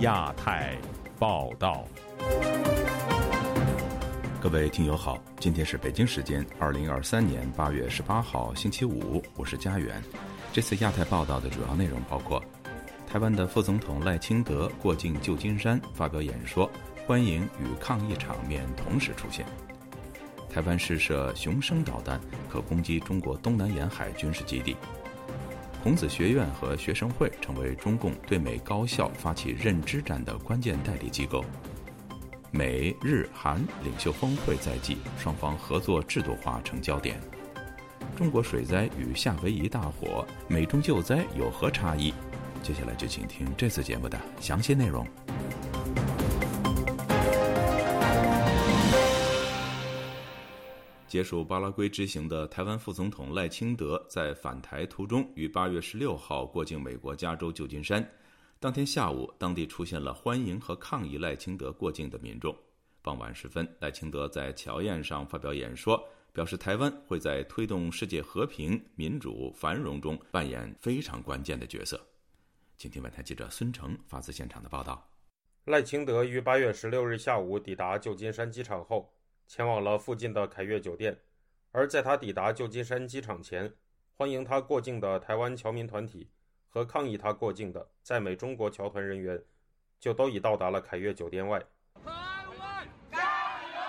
亚太报道，各位听友好，今天是北京时间二零二三年八月十八号星期五，我是家园。这次亚太报道的主要内容包括：台湾的副总统赖清德过境旧金山发表演说，欢迎与抗议场面同时出现；台湾试射雄升导弹，可攻击中国东南沿海军事基地。孔子学院和学生会成为中共对美高校发起认知战的关键代理机构。美日韩领袖峰会在即，双方合作制度化成焦点。中国水灾与夏威夷大火，美中救灾有何差异？接下来就请听这次节目的详细内容。结束巴拉圭之行的台湾副总统赖清德在返台途中，于八月十六号过境美国加州旧金山。当天下午，当地出现了欢迎和抗议赖清德过境的民众。傍晚时分，赖清德在乔宴上发表演说，表示台湾会在推动世界和平、民主、繁荣中扮演非常关键的角色。请听本台记者孙成发自现场的报道。赖清德于八月十六日下午抵达旧金山机场后。前往了附近的凯悦酒店，而在他抵达旧金山机场前，欢迎他过境的台湾侨民团体和抗议他过境的在美中国侨团人员，就都已到达了凯悦酒店外。台湾加油！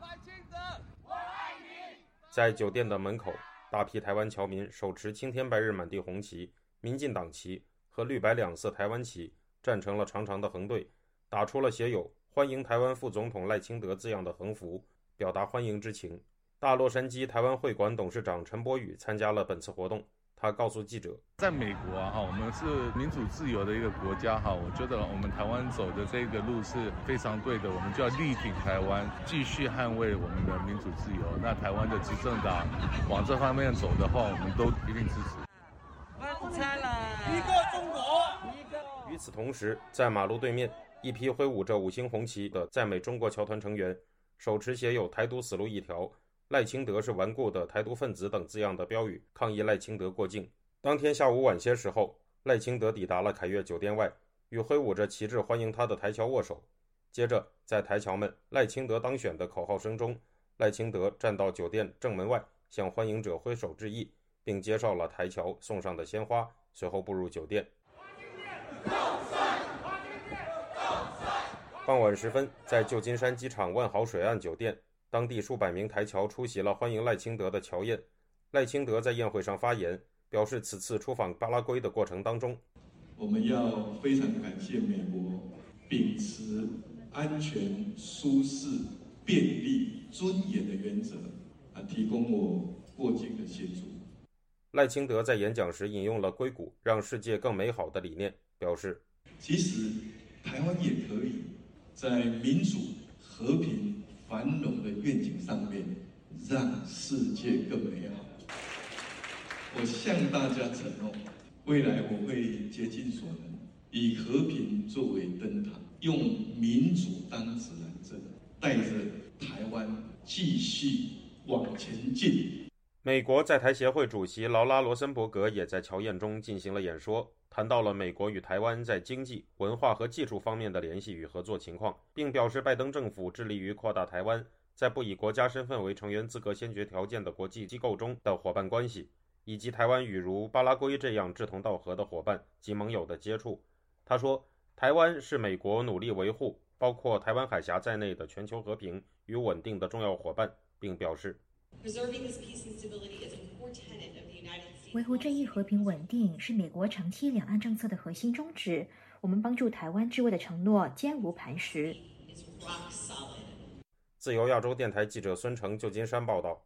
赖清德，我爱你！在酒店的门口，大批台湾侨民手持青天白日满地红旗、民进党旗和绿白两色台湾旗，站成了长长的横队，打出了写有“欢迎台湾副总统赖清德”字样的横幅。表达欢迎之情。大洛杉矶台湾会馆董事长陈柏宇参加了本次活动。他告诉记者，在美国啊，哈，我们是民主自由的一个国家哈，我觉得我们台湾走的这个路是非常对的，我们就要力挺台湾，继续捍卫我们的民主自由。那台湾的执政党往这方面走的话，我们都一定支持。一个中国，一个。与此同时，在马路对面，一批挥舞着五星红旗的在美中国侨团成员。手持写有“台独死路一条”、“赖清德是顽固的台独分子”等字样的标语，抗议赖清德过境。当天下午晚些时候，赖清德抵达了凯悦酒店外，与挥舞着旗帜欢迎他的台侨握手。接着，在台侨们“赖清德当选”的口号声中，赖清德站到酒店正门外，向欢迎者挥手致意，并接受了台侨送上的鲜花，随后步入酒店。傍晚时分，在旧金山机场万豪水岸酒店，当地数百名台侨出席了欢迎赖清德的侨宴。赖清德在宴会上发言，表示此次出访巴拉圭的过程当中，我们要非常感谢美国秉持安全、舒适、便利、尊严的原则，啊，提供我过境的协助。赖清德在演讲时引用了硅谷让世界更美好的理念，表示，其实台湾也可以。在民主、和平、繁荣的愿景上面，让世界更美好。我向大家承诺，未来我会竭尽所能，以和平作为灯塔，用民主当指南针，带着台湾继续往前进。美国在台协会主席劳拉·罗森伯格也在乔宴中进行了演说。谈到了美国与台湾在经济、文化和技术方面的联系与合作情况，并表示拜登政府致力于扩大台湾在不以国家身份为成员资格先决条件的国际机构中的伙伴关系，以及台湾与如巴拉圭这样志同道合的伙伴及盟友的接触。他说，台湾是美国努力维护包括台湾海峡在内的全球和平与稳定的重要伙伴，并表示。维护正义和平稳定是美国长期两岸政策的核心宗旨。我们帮助台湾之位的承诺坚如磐石。自由亚洲电台记者孙成，旧金山报道：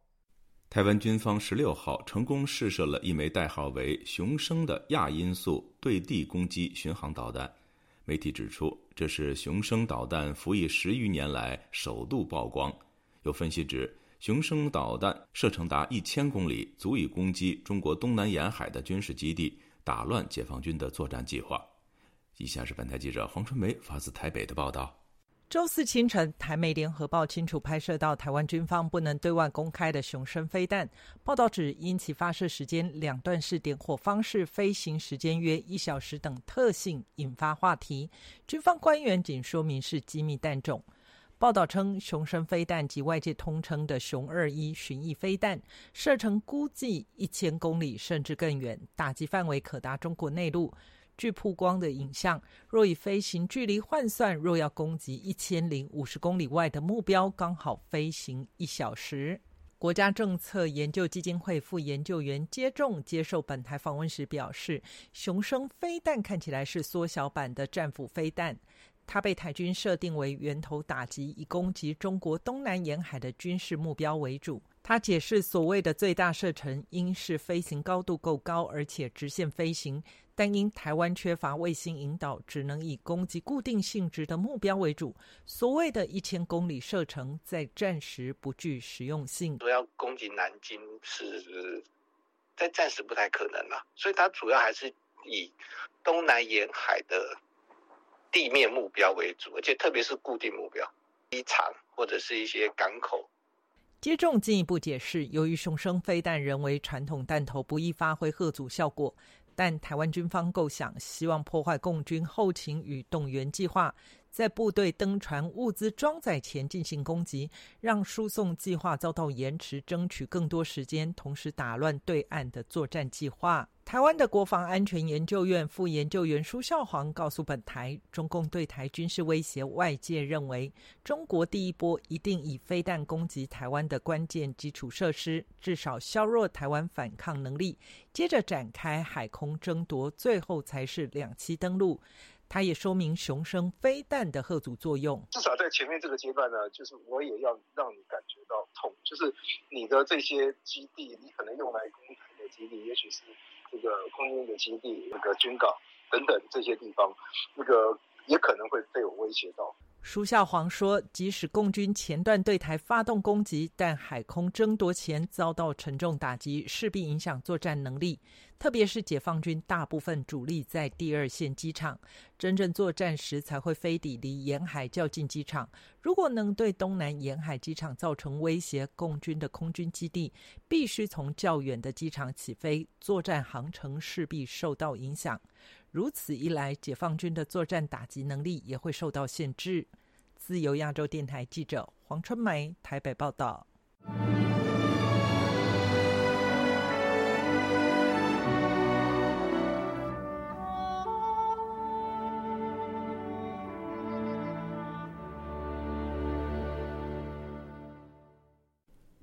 台湾军方十六号成功试射了一枚代号为“雄升”的亚音速对地攻击巡航导弹。媒体指出，这是“雄升”导弹服役十余年来首度曝光。有分析指。雄升导弹射程达一千公里，足以攻击中国东南沿海的军事基地，打乱解放军的作战计划。以下是本台记者黄春梅发自台北的报道。周四清晨，台美联合报清楚拍摄到台湾军方不能对外公开的雄升飞弹。报道指，因其发射时间、两段式点火方式、飞行时间约一小时等特性，引发话题。军方官员仅说明是机密弹种。报道称，雄升飞弹及外界通称的“雄二一”巡弋飞弹，射程估计一千公里甚至更远，打击范围可达中国内陆。据曝光的影像，若以飞行距离换算，若要攻击一千零五十公里外的目标，刚好飞行一小时。国家政策研究基金会副研究员接种接受本台访问时表示，雄升飞弹看起来是缩小版的战斧飞弹，它被台军设定为源头打击，以攻击中国东南沿海的军事目标为主。他解释，所谓的最大射程，应是飞行高度够高，而且直线飞行。但因台湾缺乏卫星引导，只能以攻击固定性质的目标为主。所谓的一千公里射程，在战时不具实用性。说要攻击南京，是在暂时不太可能了。所以它主要还是以东南沿海的地面目标为主，而且特别是固定目标，机场或者是一些港口。接种进一步解释，由于雄生飞弹人为传统弹头，不易发挥核阻效果。但台湾军方构想，希望破坏共军后勤与动员计划，在部队登船、物资装载前进行攻击，让输送计划遭到延迟，争取更多时间，同时打乱对岸的作战计划。台湾的国防安全研究院副研究员舒孝煌告诉本台，中共对台军事威胁，外界认为中国第一波一定以飞弹攻击台湾的关键基础设施，至少削弱台湾反抗能力，接着展开海空争夺，最后才是两栖登陆。它也说明雄生飞弹的核阻作用，至少在前面这个阶段呢，就是我也要让你感觉到痛，就是你的这些基地，你可能用来攻台的基地，也许是。这个空军的基地、那个军港等等这些地方，那个也可能会被我威胁到。舒孝煌说，即使共军前段对台发动攻击，但海空争夺前遭到沉重打击，势必影响作战能力。特别是解放军大部分主力在第二线机场，真正作战时才会飞抵离沿海较近机场。如果能对东南沿海机场造成威胁，共军的空军基地必须从较远的机场起飞，作战航程势必受到影响。如此一来，解放军的作战打击能力也会受到限制。自由亚洲电台记者黄春梅台北报道。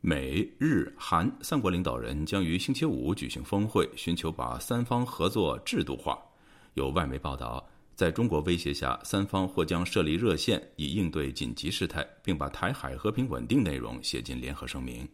美日韩三国领导人将于星期五举行峰会，寻求把三方合作制度化。有外媒报道，在中国威胁下，三方或将设立热线以应对紧急事态，并把台海和平稳定内容写进联合声明。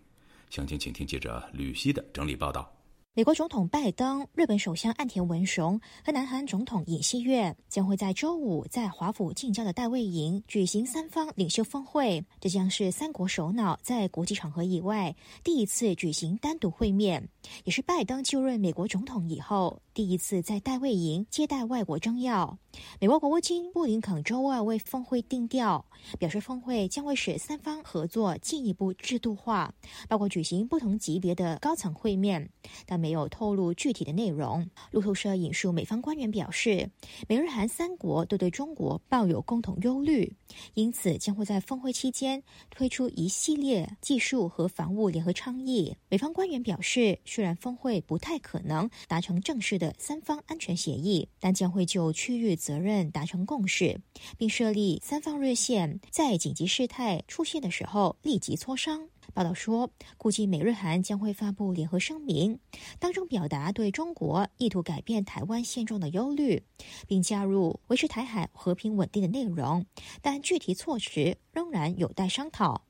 详情，请听记者吕希的整理报道。美国总统拜登、日本首相岸田文雄和南韩总统尹锡悦将会在周五在华府近郊的戴卫营举行三方领袖峰会。这将是三国首脑在国际场合以外第一次举行单独会面，也是拜登就任美国总统以后第一次在戴卫营接待外国政要。美国国务卿布林肯周二为峰会定调，表示峰会将会使三方合作进一步制度化，包括举行不同级别的高层会面，但。没有透露具体的内容。路透社引述美方官员表示，美日韩三国都对中国抱有共同忧虑，因此将会在峰会期间推出一系列技术和防务联合倡议。美方官员表示，虽然峰会不太可能达成正式的三方安全协议，但将会就区域责任达成共识，并设立三方热线，在紧急事态出现的时候立即磋商。报道说，估计美日韩将会发布联合声明，当中表达对中国意图改变台湾现状的忧虑，并加入维持台海和平稳定的内容，但具体措施仍然有待商讨。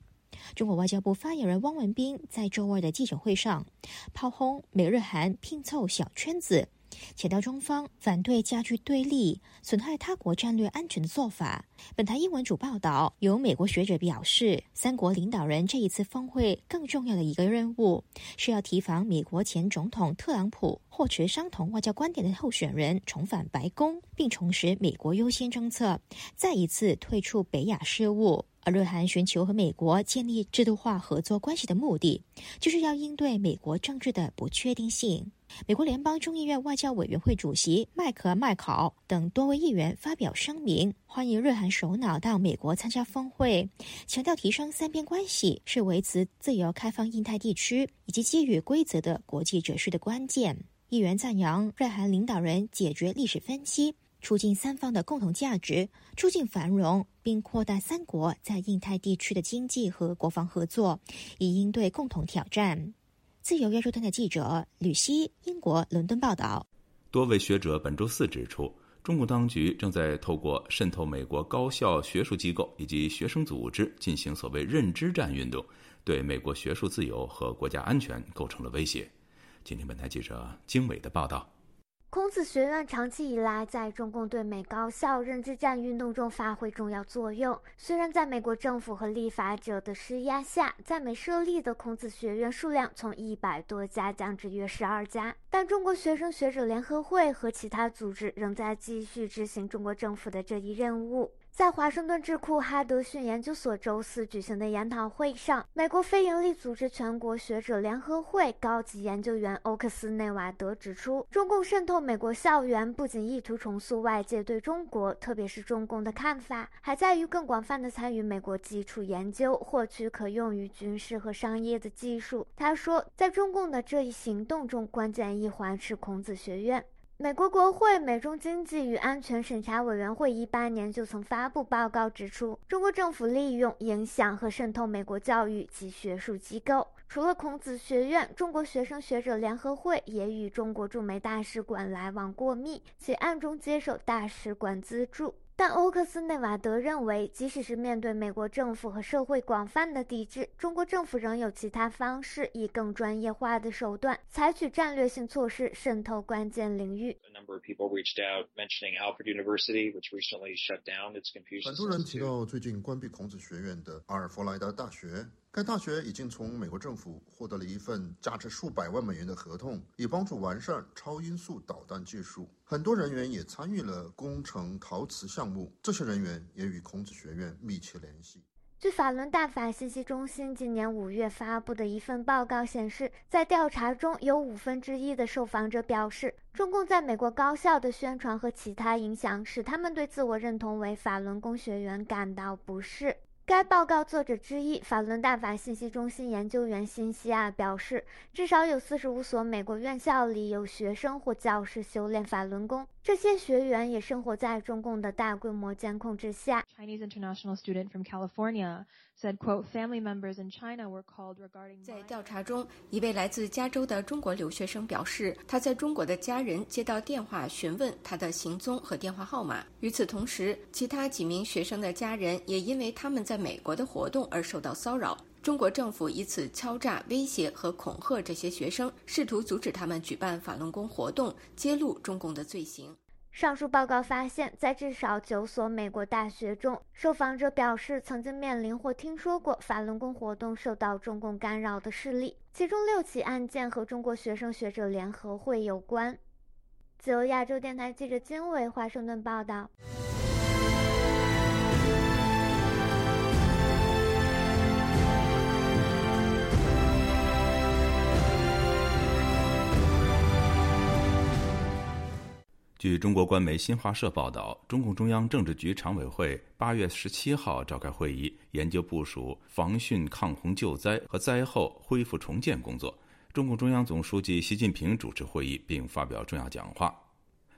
中国外交部发言人汪文斌在周二的记者会上炮轰美日韩拼凑小圈子，强调中方反对加剧对立、损害他国战略安全的做法。本台英文主报道，有美国学者表示，三国领导人这一次峰会更重要的一个任务是要提防美国前总统特朗普或持相同外交观点的候选人重返白宫，并重拾美国优先政策，再一次退出北亚事务。而日韩寻求和美国建立制度化合作关系的目的，就是要应对美国政治的不确定性。美国联邦众议院外交委员会主席麦克麦考等多位议员发表声明，欢迎日韩首脑到美国参加峰会，强调提升三边关系是维持自由开放印太地区以及基于规则的国际秩序的关键。议员赞扬日韩领导人解决历史分歧。促进三方的共同价值，促进繁荣，并扩大三国在印太地区的经济和国防合作，以应对共同挑战。自由亚洲电台记者吕希，英国伦敦报道。多位学者本周四指出，中共当局正在透过渗透美国高校学术机构以及学生组织进行所谓“认知战”运动，对美国学术自由和国家安全构成了威胁。今天，本台记者经纬的报道。孔子学院长期以来在中共对美高校认知战运动中发挥重要作用。虽然在美国政府和立法者的施压下，在美设立的孔子学院数量从一百多家降至约十二家，但中国学生学者联合会和其他组织仍在继续执行中国政府的这一任务。在华盛顿智库哈德逊研究所周四举行的研讨会上，美国非营利组织全国学者联合会高级研究员欧克斯内瓦德指出，中共渗透美国校园不仅意图重塑外界对中国，特别是中共的看法，还在于更广泛的参与美国基础研究，获取可用于军事和商业的技术。他说，在中共的这一行动中，关键一环是孔子学院。美国国会美中经济与安全审查委员会一八年就曾发布报告指出，中国政府利用、影响和渗透美国教育及学术机构。除了孔子学院，中国学生学者联合会也与中国驻美大使馆来往过密，且暗中接受大使馆资助。但欧克斯内瓦德认为，即使是面对美国政府和社会广泛的抵制，中国政府仍有其他方式，以更专业化的手段采取战略性措施渗透关键领域。很多人提到最近关闭孔子学院的阿尔弗莱德大学。该大学已经从美国政府获得了一份价值数百万美元的合同，以帮助完善超音速导弹技术。很多人员也参与了工程陶瓷项目，这些人员也与孔子学院密切联系。据法轮大法信息中心今年五月发布的一份报告显示，在调查中有五分之一的受访者表示，中共在美国高校的宣传和其他影响使他们对自我认同为法轮功学员感到不适。该报告作者之一，法轮大法信息中心研究员辛西亚表示，至少有四十五所美国院校里有学生或教师修炼法轮功，这些学员也生活在中共的大规模监控之下。Chinese international student from California said, "quote Family members in China were called regarding." 在调查中，一位来自加州的中国留学生表示，他在中国的家人接到电话询问他的行踪和电话号码。与此同时，其他几名学生的家人也因为他们在美国的活动而受到骚扰，中国政府以此敲诈、威胁和恐吓这些学生，试图阻止他们举办法轮功活动，揭露中共的罪行。上述报告发现，在至少九所美国大学中，受访者表示曾经面临或听说过法轮功活动受到中共干扰的事例，其中六起案件和中国学生学者联合会有关。自由亚洲电台记者金伟华盛顿报道。据中国官媒新华社报道，中共中央政治局常委会八月十七号召开会议，研究部署防汛抗洪救灾和灾后恢复重建工作。中共中央总书记习近平主持会议并发表重要讲话。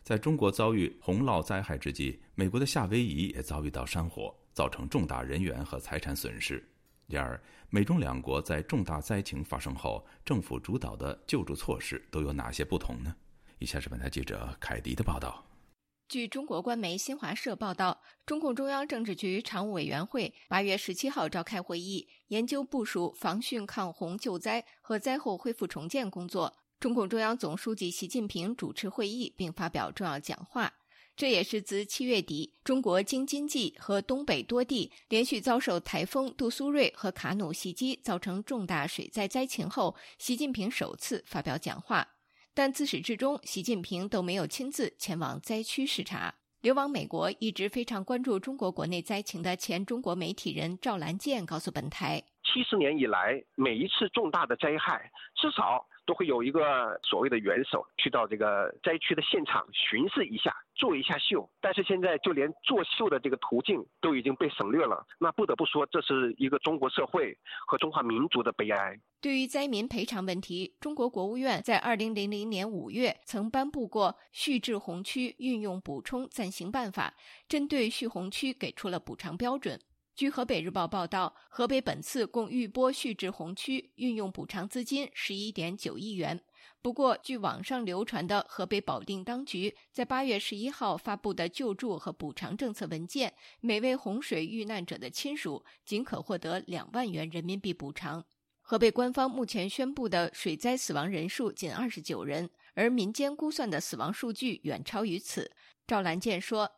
在中国遭遇洪涝灾害之际，美国的夏威夷也遭遇到山火，造成重大人员和财产损失。然而，美中两国在重大灾情发生后，政府主导的救助措施都有哪些不同呢？以下是本台记者凯迪的报道。据中国官媒新华社报道，中共中央政治局常务委员会八月十七号召开会议，研究部署防汛抗洪救灾和灾后恢复重建工作。中共中央总书记习近平主持会议并发表重要讲话。这也是自七月底中国京津冀和东北多地连续遭受台风杜苏芮和卡努袭击，造成重大水灾灾情后，习近平首次发表讲话。但自始至终，习近平都没有亲自前往灾区视察。流亡美国、一直非常关注中国国内灾情的前中国媒体人赵兰健告诉本台：“七十年以来，每一次重大的灾害，至少……”都会有一个所谓的元首去到这个灾区的现场巡视一下，做一下秀。但是现在就连做秀的这个途径都已经被省略了。那不得不说，这是一个中国社会和中华民族的悲哀。对于灾民赔偿问题，中国国务院在二零零零年五月曾颁布过《蓄滞洪区运用补充暂行办法》，针对蓄洪区给出了补偿标准。据河北日报报道，河北本次共预拨蓄滞洪区运用补偿资金十一点九亿元。不过，据网上流传的河北保定当局在八月十一号发布的救助和补偿政策文件，每位洪水遇难者的亲属仅可获得两万元人民币补偿。河北官方目前宣布的水灾死亡人数仅二十九人，而民间估算的死亡数据远超于此。赵兰健说。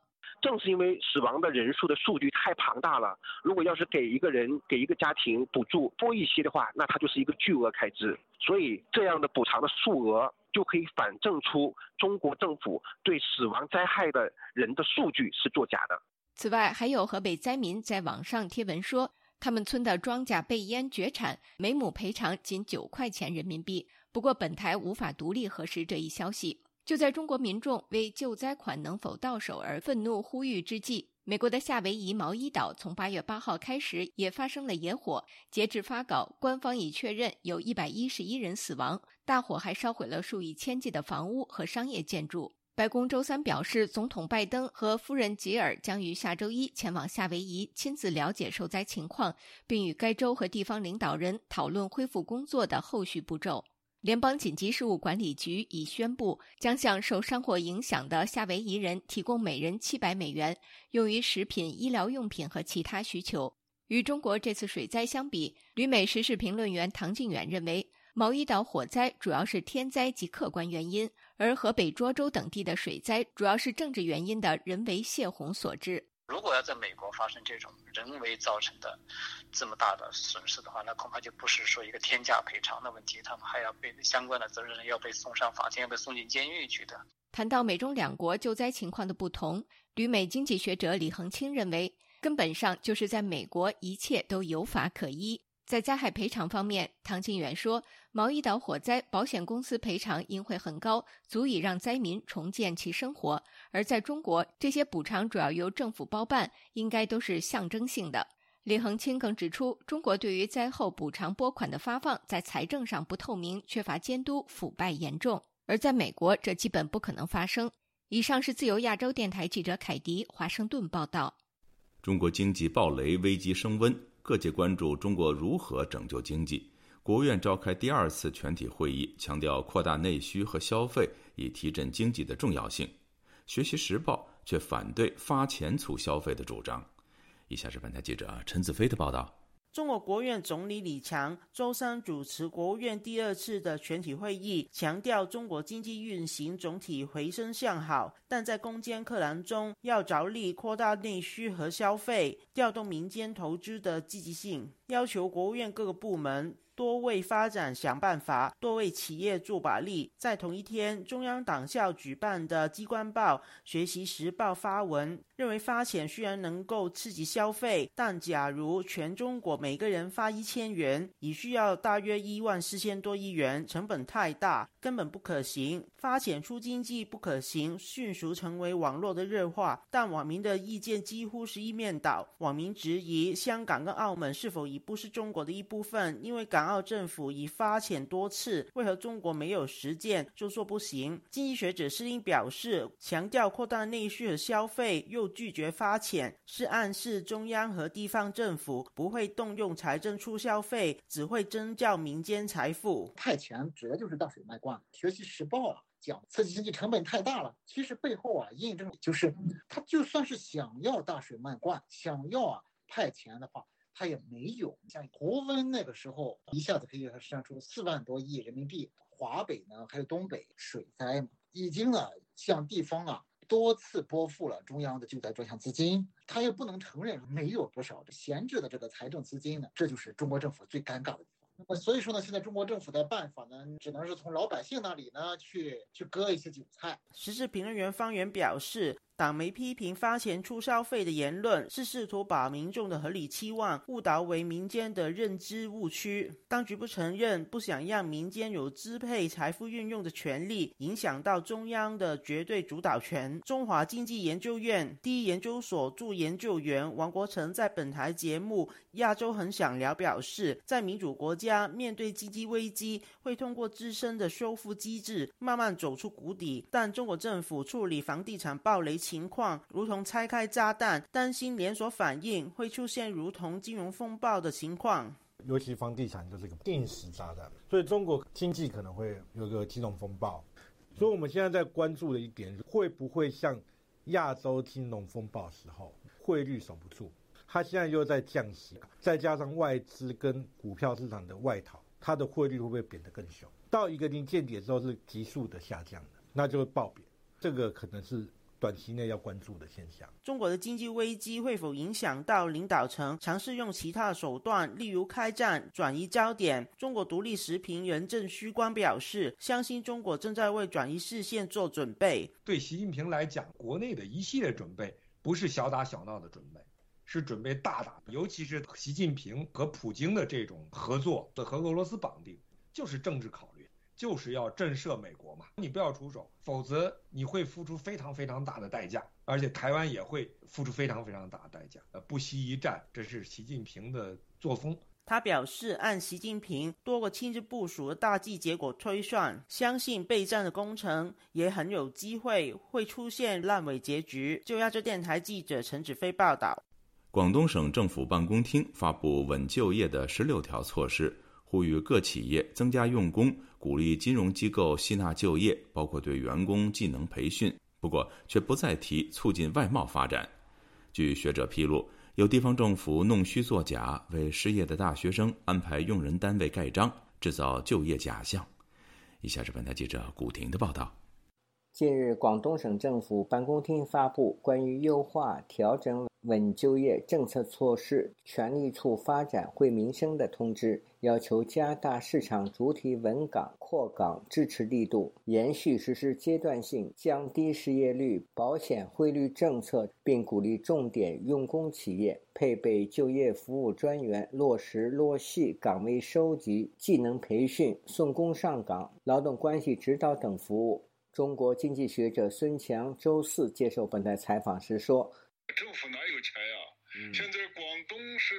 正是因为死亡的人数的数据太庞大了，如果要是给一个人、给一个家庭补助多一些的话，那它就是一个巨额开支。所以这样的补偿的数额就可以反证出中国政府对死亡灾害的人的数据是作假的。此外，还有河北灾民在网上贴文说，他们村的庄稼被淹绝产，每亩赔偿仅九块钱人民币。不过，本台无法独立核实这一消息。就在中国民众为救灾款能否到手而愤怒呼吁之际，美国的夏威夷毛伊岛从八月八号开始也发生了野火。截至发稿，官方已确认有一百一十一人死亡。大火还烧毁了数以千计的房屋和商业建筑。白宫周三表示，总统拜登和夫人吉尔将于下周一前往夏威夷，亲自了解受灾情况，并与该州和地方领导人讨论恢复工作的后续步骤。联邦紧急事务管理局已宣布，将向受山火影响的夏威夷人提供每人七百美元，用于食品、医疗用品和其他需求。与中国这次水灾相比，旅美时事评论员唐靖远认为，毛伊岛火灾主要是天灾及客观原因，而河北涿州等地的水灾主要是政治原因的人为泄洪所致。如果要在美国发生这种人为造成的这么大的损失的话，那恐怕就不是说一个天价赔偿的问题，他们还要被相关的责任人要被送上法庭，要被送进监狱去的。谈到美中两国救灾情况的不同，旅美经济学者李恒清认为，根本上就是在美国一切都有法可依。在灾害赔偿方面，唐庆远说，毛伊岛火灾保险公司赔偿应会很高，足以让灾民重建其生活。而在中国，这些补偿主要由政府包办，应该都是象征性的。李恒清更指出，中国对于灾后补偿拨款的发放，在财政上不透明、缺乏监督、腐败严重。而在美国，这基本不可能发生。以上是自由亚洲电台记者凯迪华盛顿报道。中国经济暴雷，危机升温。各界关注中国如何拯救经济。国务院召开第二次全体会议，强调扩大内需和消费以提振经济的重要性。学习时报却反对发钱促消费的主张。以下是本台记者陈子飞的报道。中国国务院总理李强周三主持国务院第二次的全体会议，强调中国经济运行总体回升向好，但在攻坚克难中要着力扩大内需和消费，调动民间投资的积极性，要求国务院各个部门。多为发展想办法，多为企业做把力。在同一天，中央党校举办的《机关报》《学习时报》发文，认为发钱虽然能够刺激消费，但假如全中国每个人发一千元，已需要大约一万四千多亿元，成本太大，根本不可行。发钱出经济不可行，迅速成为网络的热话。但网民的意见几乎是一面倒。网民质疑香港跟澳门是否已不是中国的一部分？因为港。澳政府已发遣多次，为何中国没有实践就说不行？经济学者施英表示，强调扩大内需和消费，又拒绝发遣，是暗示中央和地方政府不会动用财政促消费，只会增叫民间财富。派钱指的就是倒水漫灌。学习时报啊讲刺激经济成本太大了，其实背后啊印证就是他就算是想要大水漫灌，想要啊派钱的话。他也没有像胡温那个时候一下子可以生出四万多亿人民币，华北呢，还有东北水灾嘛，已经呢向地方啊多次拨付了中央的救灾专项资金，他又不能承认没有多少闲置的这个财政资金呢，这就是中国政府最尴尬的。那么所以说呢，现在中国政府的办法呢，只能是从老百姓那里呢去去割一些韭菜。时事评论员方源表示。党媒批评发钱出消费的言论是试图把民众的合理期望误导为民间的认知误区。当局不承认，不想让民间有支配财富运用的权利，影响到中央的绝对主导权。中华经济研究院第一研究所驻研究员王国成在本台节目《亚洲很想聊》表示，在民主国家面对经济危机，会通过自身的修复机制慢慢走出谷底。但中国政府处理房地产暴雷。情况如同拆开炸弹，担心连锁反应会出现如同金融风暴的情况。尤其房地产就是个定时炸弹，所以中国经济可能会有个金融风暴。所以我们现在在关注的一点，会不会像亚洲金融风暴时候，汇率守不住，它现在又在降息，再加上外资跟股票市场的外逃，它的汇率会不会贬得更凶？到一个临界点之后是急速的下降的，那就会暴贬。这个可能是。短期内要关注的现象，中国的经济危机会否影响到领导层尝试用其他手段，例如开战转移焦点？中国独立时评人郑虚光表示，相信中国正在为转移视线做准备。对习近平来讲，国内的一系列准备不是小打小闹的准备，是准备大打。尤其是习近平和普京的这种合作，和俄罗斯绑定，就是政治考虑。就是要震慑美国嘛，你不要出手，否则你会付出非常非常大的代价，而且台湾也会付出非常非常大的代价。呃，不惜一战，这是习近平的作风。他表示，按习近平多个亲自部署的大计结果推算，相信备战的工程也很有机会会出现烂尾结局。就亚洲电台记者陈子飞报道。广东省政府办公厅发布稳就业的十六条措施。呼吁各企业增加用工，鼓励金融机构吸纳就业，包括对员工技能培训。不过，却不再提促进外贸发展。据学者披露，有地方政府弄虚作假，为失业的大学生安排用人单位盖章，制造就业假象。以下是本台记者古婷的报道。近日，广东省政府办公厅发布关于优化调整稳就业政策措施，全力促发展惠民生的通知，要求加大市场主体稳岗扩岗支持力度，延续实施阶段性降低失业率、保险汇率政策，并鼓励重点用工企业配备就业服务专员，落实落细岗位收集、技能培训、送工上岗、劳动关系指导等服务。中国经济学者孙强周四接受本台采访时说：“政府哪有钱呀？现在广东是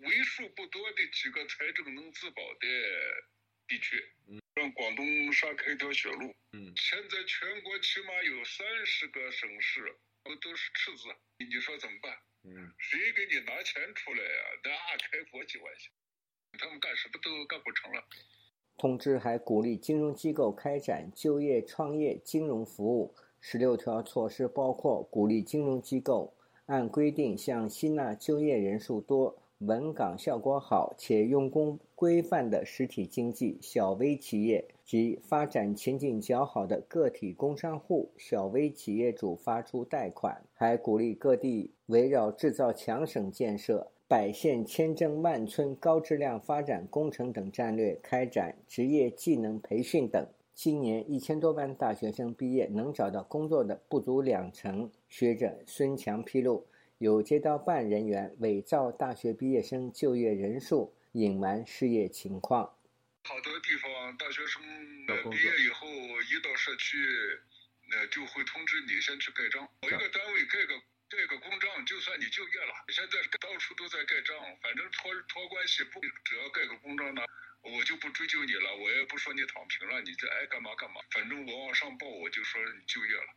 为数不多的几个财政能自保的地区，让广东杀开一条血路。现在全国起码有三十个省市都是赤字，你说怎么办？谁给你拿钱出来呀？那开国际玩笑，他们干什么都干不成了。”通知还鼓励金融机构开展就业创业金融服务。十六条措施包括鼓励金融机构按规定向吸纳就业人数多、稳岗效果好且用工规范的实体经济小微企业及发展前景较好的个体工商户、小微企业主发出贷款。还鼓励各地围绕制造强省建设。百县千镇万村高质量发展工程等战略开展职业技能培训等。今年一千多万大学生毕业，能找到工作的不足两成。学者孙强披露，有街道办人员伪造大学毕业生就业人数，隐瞒失业情况。好多地方大学生毕业以后一到社区，那就会通知你先去盖章，某一个单位盖个。盖个公章，就算你就业了。现在到处都在盖章，反正托托关系不，只要盖个公章呢，我就不追究你了，我也不说你躺平了，你这爱干嘛干嘛。反正我往上报，我就说你就业了。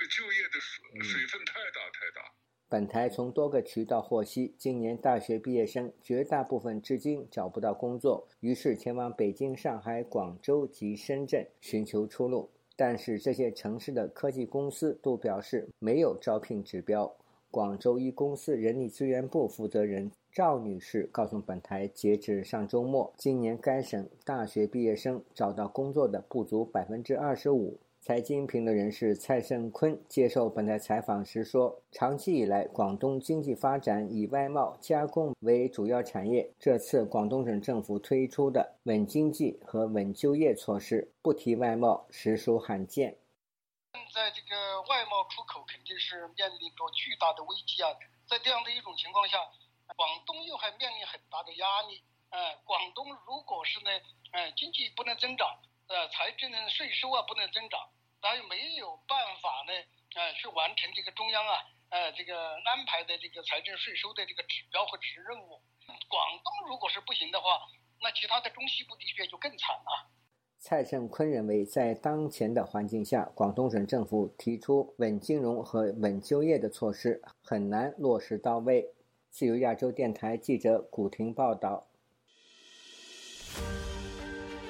这就业的水水分太大太大。本台从多个渠道获悉，今年大学毕业生绝大部分至今找不到工作，于是前往北京、上海、广州及深圳寻求出路。但是这些城市的科技公司都表示没有招聘指标。广州一公司人力资源部负责人赵女士告诉本台，截至上周末，今年该省大学毕业生找到工作的不足百分之二十五。财经评论人士蔡胜坤接受本台采访时说：“长期以来，广东经济发展以外贸加工为主要产业。这次广东省政府推出的稳经济和稳就业措施，不提外贸实属罕见。现在这个外贸出口肯定是面临着巨大的危机啊！在这样的一种情况下，广东又还面临很大的压力。呃，广东如果是呢，呃，经济不能增长。”呃，财政税收啊不能增长，他又没有办法呢，呃，去完成这个中央啊，呃，这个安排的这个财政税收的这个指标和指任务。广东如果是不行的话，那其他的中西部地区就更惨了。蔡胜坤认为，在当前的环境下，广东省政府提出稳金融和稳就业的措施很难落实到位。自由亚洲电台记者古婷报道。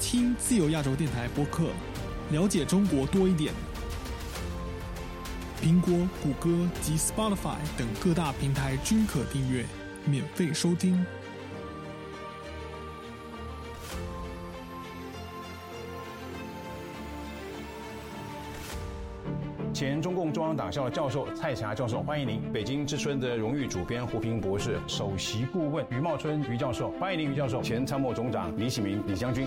听自由亚洲电台播客，了解中国多一点。苹果、谷歌及 Spotify 等各大平台均可订阅，免费收听。前中共中央党校教授蔡霞教授，欢迎您；北京之春的荣誉主编胡平博士，首席顾问于茂春于教授，欢迎您于教授；前参谋总长李启明李将军。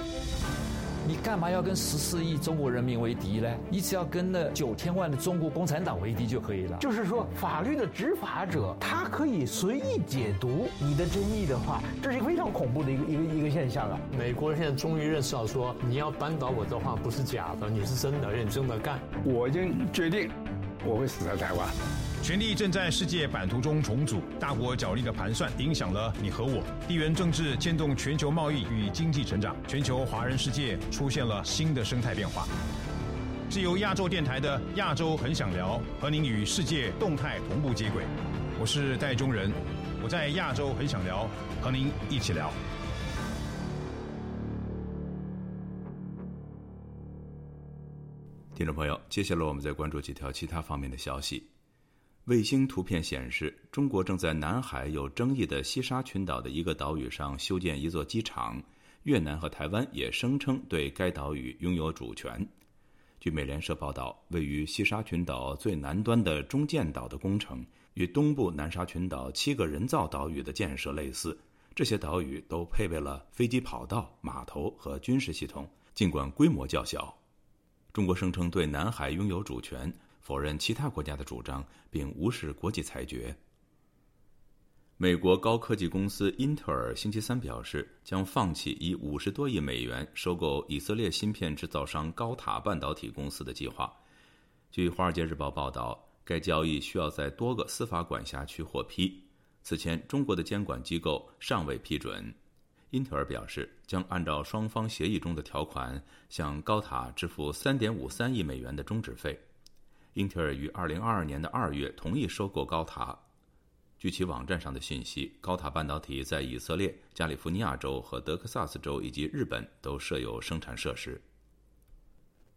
你干嘛要跟十四亿中国人民为敌呢？你只要跟那九千万的中国共产党为敌就可以了。就是说，法律的执法者他可以随意解读你的争议的话，这是一个非常恐怖的一个一个一个现象啊！美国现在终于认识到，说你要扳倒我的话不是假的，你是真的认真的干。我已经决定，我会死在台湾。权力正在世界版图中重组，大国角力的盘算影响了你和我。地缘政治牵动全球贸易与经济成长，全球华人世界出现了新的生态变化。自由亚洲电台的《亚洲很想聊》，和您与世界动态同步接轨。我是戴中仁，我在《亚洲很想聊》，和您一起聊。听众朋友，接下来我们再关注几条其他方面的消息。卫星图片显示，中国正在南海有争议的西沙群岛的一个岛屿上修建一座机场。越南和台湾也声称对该岛屿拥有主权。据美联社报道，位于西沙群岛最南端的中建岛的工程与东部南沙群岛七个人造岛屿的建设类似，这些岛屿都配备了飞机跑道、码头和军事系统，尽管规模较小。中国声称对南海拥有主权。否认其他国家的主张，并无视国际裁决。美国高科技公司英特尔星期三表示，将放弃以五十多亿美元收购以色列芯片制造商高塔半导体公司的计划。据《华尔街日报》报道，该交易需要在多个司法管辖区获批。此前，中国的监管机构尚未批准。英特尔表示，将按照双方协议中的条款，向高塔支付三点五三亿美元的终止费。英特尔于二零二二年的二月同意收购高塔。据其网站上的信息，高塔半导体在以色列、加利福尼亚州和德克萨斯州以及日本都设有生产设施。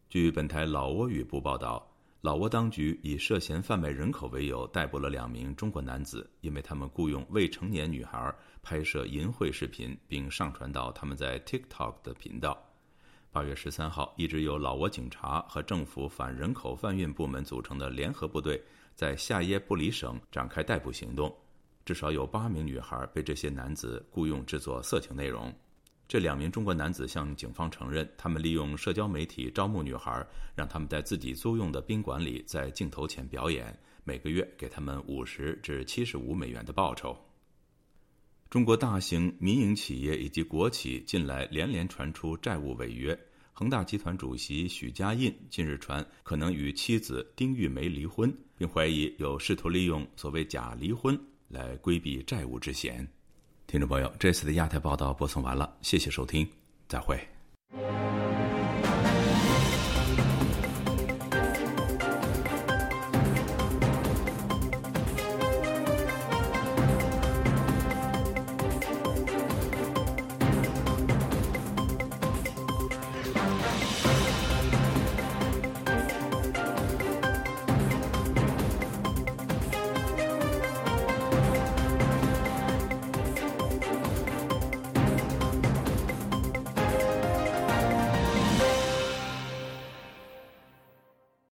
据本台老挝语部报道，老挝当局以涉嫌贩卖人口为由逮捕了两名中国男子，因为他们雇佣未成年女孩拍摄淫秽视频，并上传到他们在 TikTok 的频道。八月十三号，一支由老挝警察和政府反人口贩运部门组成的联合部队在夏耶布里省展开逮捕行动。至少有八名女孩被这些男子雇佣制作色情内容。这两名中国男子向警方承认，他们利用社交媒体招募女孩，让他们在自己租用的宾馆里在镜头前表演，每个月给他们五十至七十五美元的报酬。中国大型民营企业以及国企近来连连传出债务违约。恒大集团主席许家印近日传可能与妻子丁玉梅离婚，并怀疑有试图利用所谓假离婚来规避债务之嫌。听众朋友，这次的亚太报道播送完了，谢谢收听，再会。